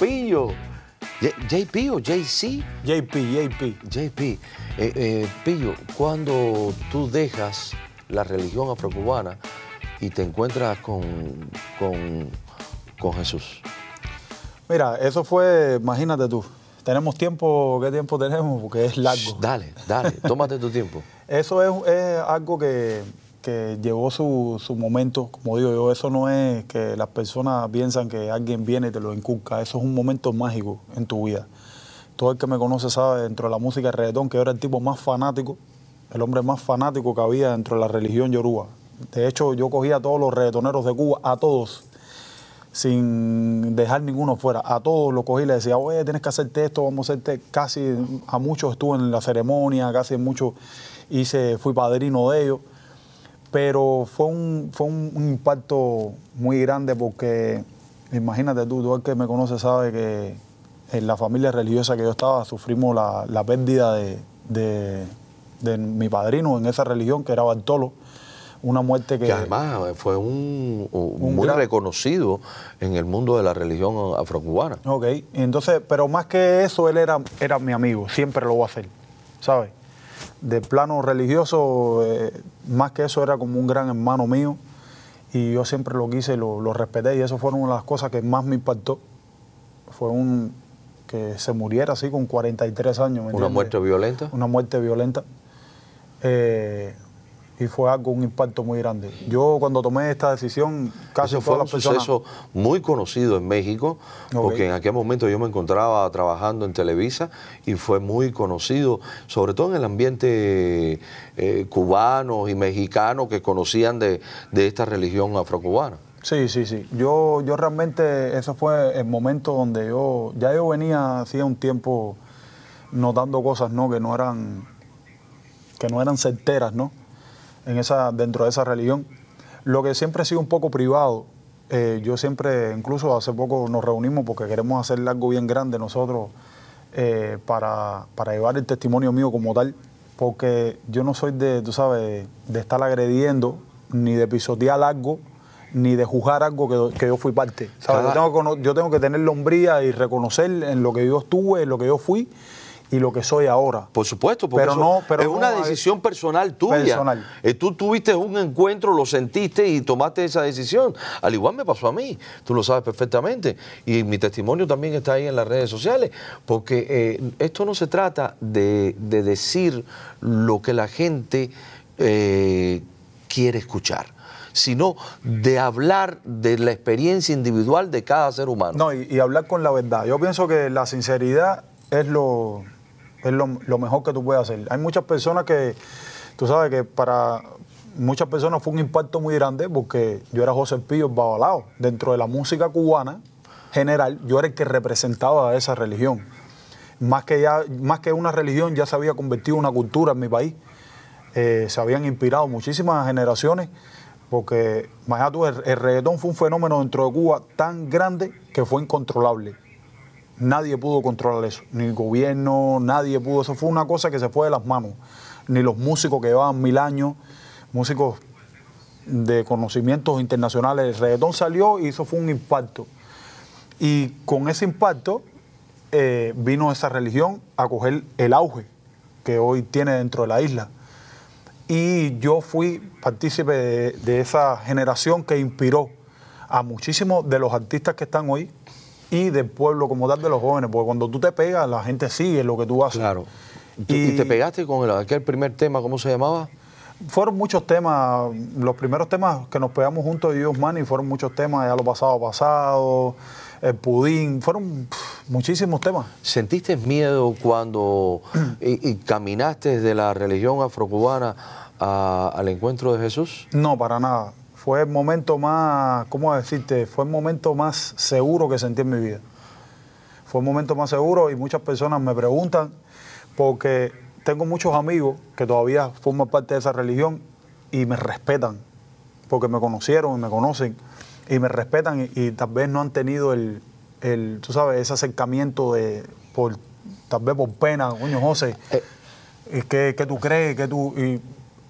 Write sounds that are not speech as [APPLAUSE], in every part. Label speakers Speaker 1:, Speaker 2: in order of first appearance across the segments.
Speaker 1: Pillo. ¿JP o JC?
Speaker 2: JP, JP.
Speaker 1: JP. Eh, eh, Pillo, cuando tú dejas la religión afrocubana y te encuentras con, con, con Jesús.
Speaker 2: Mira, eso fue, imagínate tú, tenemos tiempo, ¿qué tiempo tenemos? Porque es largo.
Speaker 1: Dale, dale, tómate tu tiempo. [LAUGHS]
Speaker 2: Eso es, es algo que, que llevó su, momento, como digo yo, eso no es que las personas piensan que alguien viene y te lo inculca, eso es un momento mágico en tu vida. Todo el que me conoce sabe dentro de la música de reggaetón que yo era el tipo más fanático, el hombre más fanático que había dentro de la religión yoruba. De hecho, yo cogía a todos los reggaetoneros de Cuba, a todos, sin dejar ninguno fuera. A todos los cogí y les decía, oye, tienes que hacerte esto, vamos a hacerte. Casi a muchos estuve en la ceremonia, casi muchos hice, fui padrino de ellos pero fue un, fue un, impacto muy grande porque, imagínate tú, todo el que me conoce sabe que en la familia religiosa que yo estaba sufrimos la, la pérdida de, de, de, mi padrino en esa religión, que era Bartolo. Una muerte que...
Speaker 1: Que además fue un, un muy gran... reconocido en el mundo de la religión afrocubana.
Speaker 2: Ok, entonces, pero más que eso, él era, era mi amigo, siempre lo voy a hacer, ¿sabes? De plano religioso, eh, más que eso era como un gran hermano mío y yo siempre lo quise, lo, lo respeté y eso fueron una de las cosas que más me impactó. Fue un que se muriera así con 43 años.
Speaker 1: ¿Una muerte violenta?
Speaker 2: Una muerte violenta. Eh, y fue algo, un impacto muy grande. Yo cuando tomé esta decisión, casi
Speaker 1: Eso fue un suceso muy conocido en México, okay. porque en aquel momento yo me encontraba trabajando en Televisa y fue muy conocido, sobre todo en el ambiente eh, cubano y mexicano que conocían de, de esta religión afrocubana.
Speaker 2: Sí, sí, sí. Yo, yo realmente, eso fue el momento donde yo, ya yo venía hacía un tiempo notando cosas, ¿no? Que no eran, que no eran certeras, ¿no? En esa, dentro de esa religión. Lo que siempre ha sido un poco privado, eh, yo siempre, incluso hace poco nos reunimos porque queremos hacer algo bien grande nosotros eh, para, para, llevar el testimonio mío como tal, porque yo no soy de, tú sabes, de estar agrediendo, ni de pisotear algo, ni de juzgar algo que, que yo fui parte. ¿sabes? Yo, tengo que, yo tengo que tener la hombría y reconocer en lo que yo estuve, en lo que yo fui y lo que soy ahora.
Speaker 1: Por supuesto, porque
Speaker 2: pero no, pero
Speaker 1: es una decisión personal tuya.
Speaker 2: Personal.
Speaker 1: Eh, tú tuviste un encuentro, lo sentiste y tomaste esa decisión. Al igual me pasó a mí, tú lo sabes perfectamente. Y mi testimonio también está ahí en las redes sociales, porque eh, esto no se trata de, de, decir lo que la gente eh, quiere escuchar sino de hablar de la experiencia individual de cada ser humano.
Speaker 2: No, y, y hablar con la verdad. Yo pienso que la sinceridad es lo, es lo, lo, mejor que tú puedes hacer. Hay muchas personas que, tú sabes que para muchas personas fue un impacto muy grande porque yo era José Pío Babalao. Dentro de la música cubana general, yo era el que representaba a esa religión. Más que, ya, más que una religión, ya se había convertido en una cultura en mi país. Eh, se habían inspirado muchísimas generaciones porque, imagínate el, el reggaetón fue un fenómeno dentro de Cuba tan grande que fue incontrolable nadie pudo controlar eso, ni el gobierno, nadie pudo, eso fue una cosa que se fue de las manos, ni los músicos que llevaban mil años, músicos de conocimientos internacionales, el reggaetón salió y eso fue un impacto. Y con ese impacto eh, vino esa religión a coger el auge que hoy tiene dentro de la isla. Y yo fui partícipe de, de esa generación que inspiró a muchísimos de los artistas que están hoy, y del pueblo como tal de los jóvenes, porque cuando tú te pegas, la gente sigue lo que tú haces.
Speaker 1: Claro. ¿Y, ¿Y te pegaste con el, aquel primer tema, cómo se llamaba?
Speaker 2: Fueron muchos temas, los primeros temas que nos pegamos juntos de Dios Money fueron muchos temas, ya lo pasado pasado, el pudín, fueron pff, muchísimos temas.
Speaker 1: ¿Sentiste miedo cuando [CLEARS THROAT] y, y caminaste desde la religión afrocubana a, al encuentro de Jesús?
Speaker 2: No, para nada fue el momento más, ¿cómo decirte? Fue el momento más seguro que sentí en mi vida. Fue el momento más seguro y muchas personas me preguntan porque tengo muchos amigos que todavía forman parte de esa religión y me respetan porque me conocieron y me conocen y me respetan y, y tal vez no han tenido el, el, tú sabes, ese acercamiento de, por, tal vez por pena, coño José, eh. ¿qué, ¿qué, tú crees? ¿Qué tú...? Y,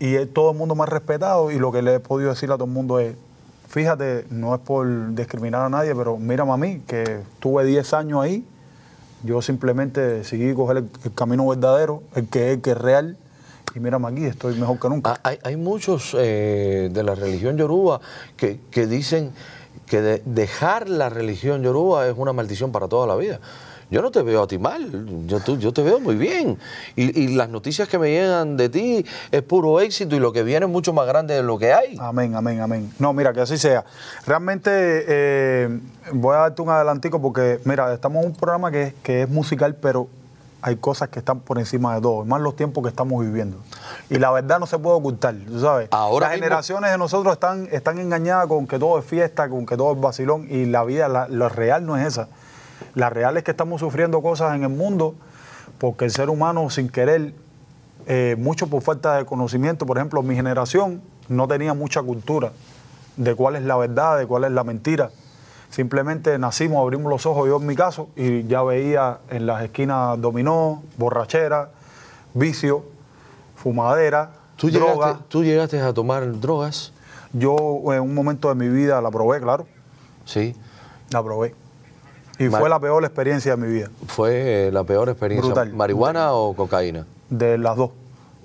Speaker 2: y todo el mundo ha respetado y lo que le he podido decir a todo el mundo es, fíjate, no es por discriminar a nadie, pero mírame a mí, que tuve 10 años ahí, yo simplemente seguí coger el, camino verdadero, el que es, que es real, y mírame aquí, estoy mejor que nunca.
Speaker 1: Ah, Hay, hay muchos eh, de la religión yoruba que, que dicen que de- dejar la religión yoruba es una maldición para toda la vida. Yo no te veo a ti mal, yo, tú- yo te veo muy bien. Y, y las noticias que me llegan de ti es puro éxito y lo que viene es mucho más grande de lo que hay.
Speaker 2: Amén, amén, amén. No, mira, que así sea. Realmente eh, voy a darte un adelantico porque, mira, estamos en un programa que, que es musical, pero hay cosas que están por encima de todo, más los tiempos que estamos viviendo. Y la verdad no se puede ocultar, tú sabes.
Speaker 1: Ahora
Speaker 2: Las
Speaker 1: mismo-
Speaker 2: generaciones de nosotros están, están engañadas con que todo es fiesta, con que todo es vacilón, y la vida, la, lo real no es esa. La real es que estamos sufriendo cosas en el mundo porque el ser humano sin querer eh, mucho por falta de conocimiento. Por ejemplo, mi generación no tenía mucha cultura de cuál es la verdad, de cuál es la mentira. Simplemente nacimos, abrimos los ojos, yo en mi caso, y ya veía en las esquinas dominó, borrachera, vicio, fumadera,
Speaker 1: ¿Tú
Speaker 2: droga.
Speaker 1: llegaste, tú llegaste a tomar drogas,
Speaker 2: Yo en un momento de mi vida la probé, claro,
Speaker 1: sí.
Speaker 2: la probé. Y fue la peor experiencia de mi vida,
Speaker 1: Fue la peor experiencia.
Speaker 2: Brutal.
Speaker 1: ¿Marihuana o cocaína?
Speaker 2: de las dos.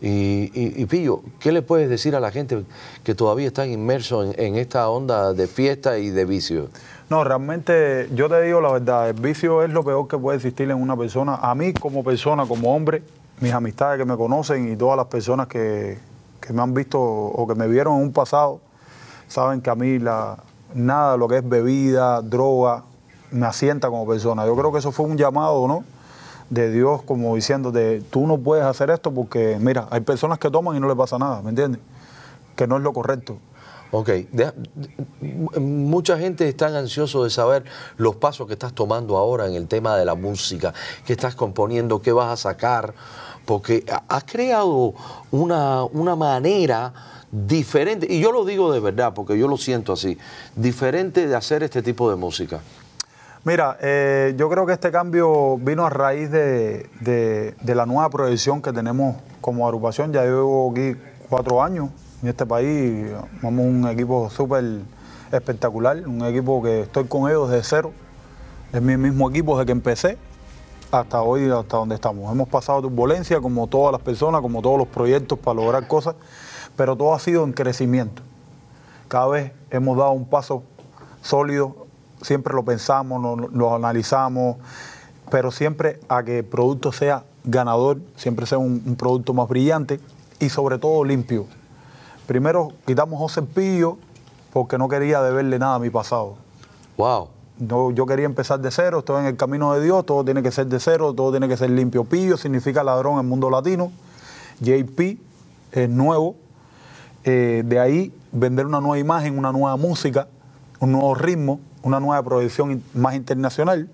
Speaker 1: Y, y- y, Pillo, ¿qué le puedes decir a la gente que todavía están inmersos en, en esta onda de fiesta y de vicio?
Speaker 2: No, realmente yo te digo la verdad, el vicio es lo peor que puede existir en una persona. A mí como persona, como hombre, mis amistades que me conocen y todas las personas que, que me han visto o que me vieron en un pasado, saben que a mí la, nada de lo que es bebida, droga, me asienta como persona. Yo creo que eso fue un llamado, ¿no? De Dios como diciéndote, tú no puedes hacer esto porque, mira, hay personas que toman y no les pasa nada, ¿me entiendes? Que no es lo correcto.
Speaker 1: Ok, mucha gente está ansioso de saber los pasos que estás tomando ahora en el tema de la música, qué estás componiendo, qué vas a sacar, porque ha- has creado una, una manera diferente, y yo lo digo de verdad, porque yo lo siento así, diferente de hacer este tipo de música.
Speaker 2: Mira, eh, yo creo que este cambio vino a raíz de, de- la nueva proyección que tenemos como agrupación. Ya llevo aquí cuatro años en este país. Somos un equipo súper espectacular, un equipo que estoy con ellos desde cero. Es mi mismo equipo desde que empecé hasta hoy, hasta donde estamos. Hemos pasado turbulencia como todas las personas, como todos los proyectos para lograr cosas, pero todo ha sido en crecimiento. Cada vez hemos dado un paso sólido, siempre lo pensamos, lo, lo analizamos, pero siempre a que el producto sea ganador, siempre sea un, un producto más brillante y sobre todo limpio. Primero quitamos José Pillo porque no quería deberle nada a mi pasado.
Speaker 1: Wow.
Speaker 2: No, yo quería empezar de cero, estoy en el camino de Dios, todo tiene que ser de cero, todo tiene que ser limpio. Pillo significa ladrón en el mundo latino. JP es nuevo. Eh, de ahí vender una nueva imagen, una nueva música, un nuevo ritmo, una nueva proyección más internacional.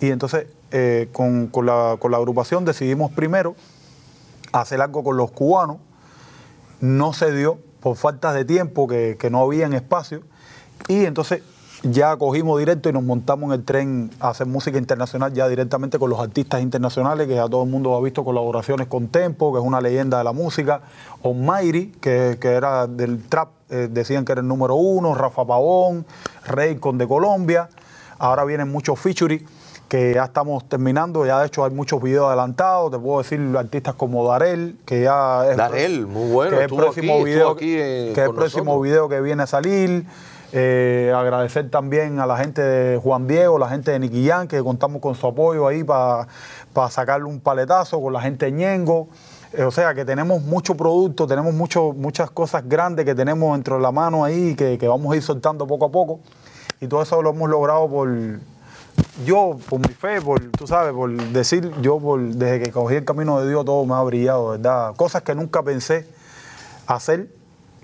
Speaker 2: Y entonces eh, con, con la, con la agrupación decidimos primero hacer algo con los cubanos. No se dio por falta de tiempo, que, que no había en espacio. Y entonces ya cogimos directo y nos montamos en el tren a hacer música internacional ya directamente con los artistas internacionales, que ya todo el mundo ha visto colaboraciones con Tempo, que es una leyenda de la música, Almighty, que, que era del trap, eh, decían que era el número uno, Rafa Pavón, Raycon de Colombia. Ahora vienen muchos featuring que ya estamos terminando, ya de hecho hay muchos videos adelantados, te puedo decir artistas como Darel, que ya es
Speaker 1: Darel, muy bueno,
Speaker 2: que es el próximo
Speaker 1: aquí,
Speaker 2: video,
Speaker 1: aquí, eh,
Speaker 2: que es el
Speaker 1: con
Speaker 2: próximo
Speaker 1: nosotros.
Speaker 2: video que viene a salir. Eh, agradecer también a la gente de Juan Diego, la gente de Jam, que contamos con su apoyo ahí para sacarle un paletazo, con la gente de Ñengo. Eh, o sea que tenemos mucho producto, tenemos muchas cosas grandes que tenemos dentro de la mano ahí que, que vamos a ir soltando poco a poco. Y todo eso lo hemos logrado por, yo, por mi fe, por, tú sabes, por decir, yo por, desde que cogí el camino de Dios todo me ha brillado, ¿verdad? Cosas que nunca pensé hacer,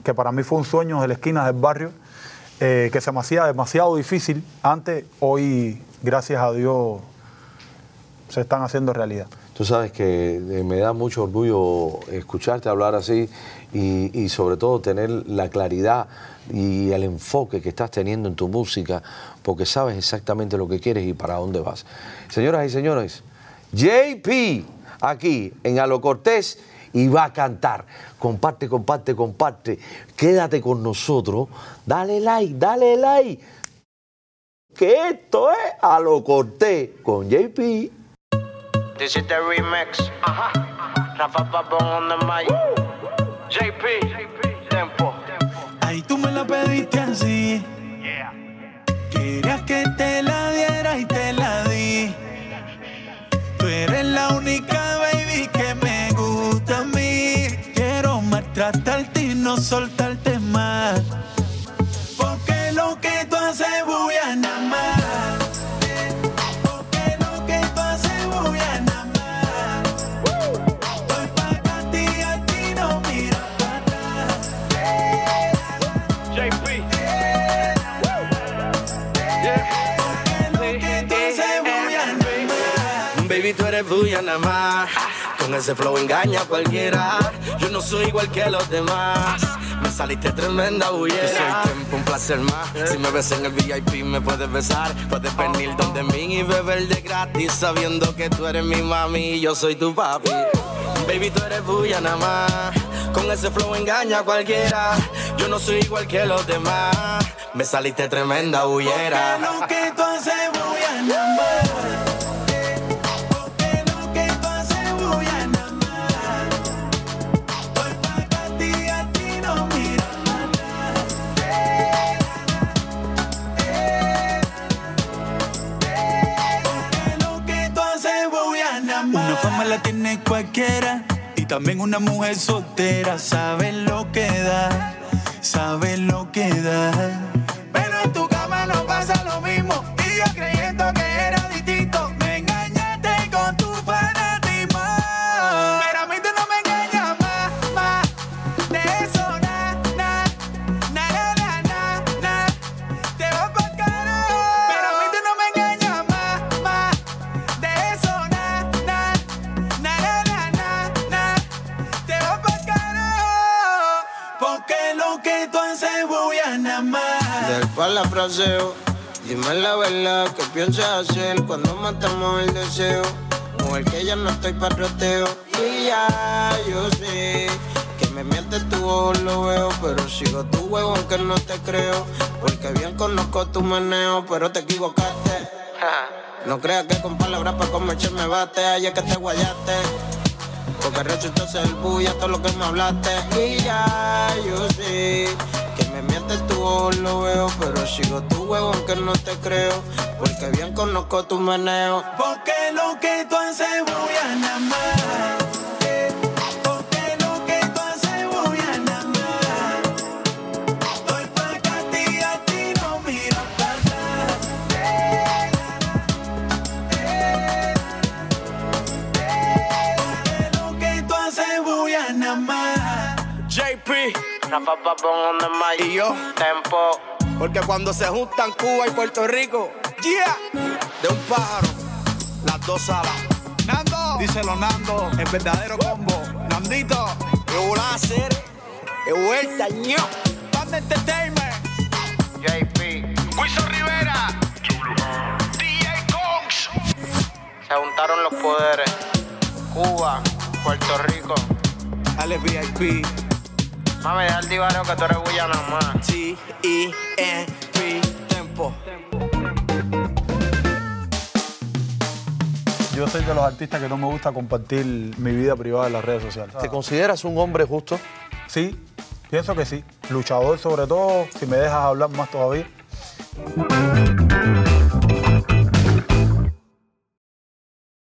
Speaker 2: que para mí fue un sueño de la esquina del barrio, eh, que se me hacía demasiado difícil. Antes, hoy, gracias a Dios, se están haciendo realidad.
Speaker 1: Tú sabes que eh, me da mucho orgullo escucharte hablar así y, y sobre todo tener la claridad y el enfoque que estás teniendo en tu música, porque sabes exactamente lo que quieres y para dónde vas. Señoras y señores, JP aquí en Alo Cortés y va a cantar. Comparte, comparte, comparte. Quédate con nosotros. Dale like, dale like. Que esto es a lo corté con JP.
Speaker 3: This is the remix. Rafa Papón on the mic. JP. Tempo.
Speaker 4: Ay, tú me la pediste así. No soltarte más. Porque lo que tú haces voy a nada más. Porque lo que tú haces voy a nada más. Estoy pa' ti y a ti no miro para atrás.
Speaker 3: JP.
Speaker 4: Lo que tú haces voy a nada más.
Speaker 5: Baby, tú eres tuya nada más. Con ese flow engaña a cualquiera. Yo no soy igual que los demás. Me saliste tremenda bullera. Yo soy tiempo, un placer más. Si me ves en el VIP, me puedes besar. Puedes venir donde mí y beber de gratis. Sabiendo que tú eres mi mami y yo soy tu papi. Baby, tú eres tuya nada más. Con ese flow engaña a cualquiera. Yo no soy igual que los demás. Me saliste tremenda bullera.
Speaker 4: Porque lo que tú haces y también una mujer soltera sabe lo que da, sabe lo que da.
Speaker 5: Palafraseo, dime la verdad que piensas hacer cuando matamos el deseo. Mujer que ya no estoy para roteo. Y ya yo sé que me mientes tu ojo, lo veo. Pero sigo tu huevo aunque no te creo. Porque bien conozco tu meneo, pero te equivocaste. No creas que con palabras para comerse me bate. Es que te guayaste. Porque resultó ser bulla todo lo que me hablaste. Y ya yo sé ojo, lo veo. Pero sigo tu huevo aunque no te creo. Porque bien conozco tu meneo.
Speaker 4: Porque lo que tú haces voy a nada más.
Speaker 3: Rafa Papón on the mic.
Speaker 5: y yo.
Speaker 3: Tempo.
Speaker 5: Porque cuando se juntan Cuba y Puerto Rico, yeah, de un pájaro, las dos alas.
Speaker 4: Nando, díselo Nando, el verdadero combo. Nandito,
Speaker 5: Que voy a hacer, de vuelta, ño.
Speaker 4: Banda Entertainment.
Speaker 3: JP.
Speaker 6: Wilson Rivera, DJ Cox,
Speaker 3: Se juntaron los poderes. Cuba, Puerto Rico.
Speaker 4: Dale VIP.
Speaker 3: Mami, deja el divario que tú eres Guyana más.
Speaker 5: T-E-N-P, tempo.
Speaker 2: Yo soy de los artistas que no me gusta compartir mi vida privada en las redes sociales.
Speaker 1: ¿Te consideras un hombre justo?
Speaker 2: Sí, pienso que sí. Luchador sobre todo, si me dejas hablar más todavía.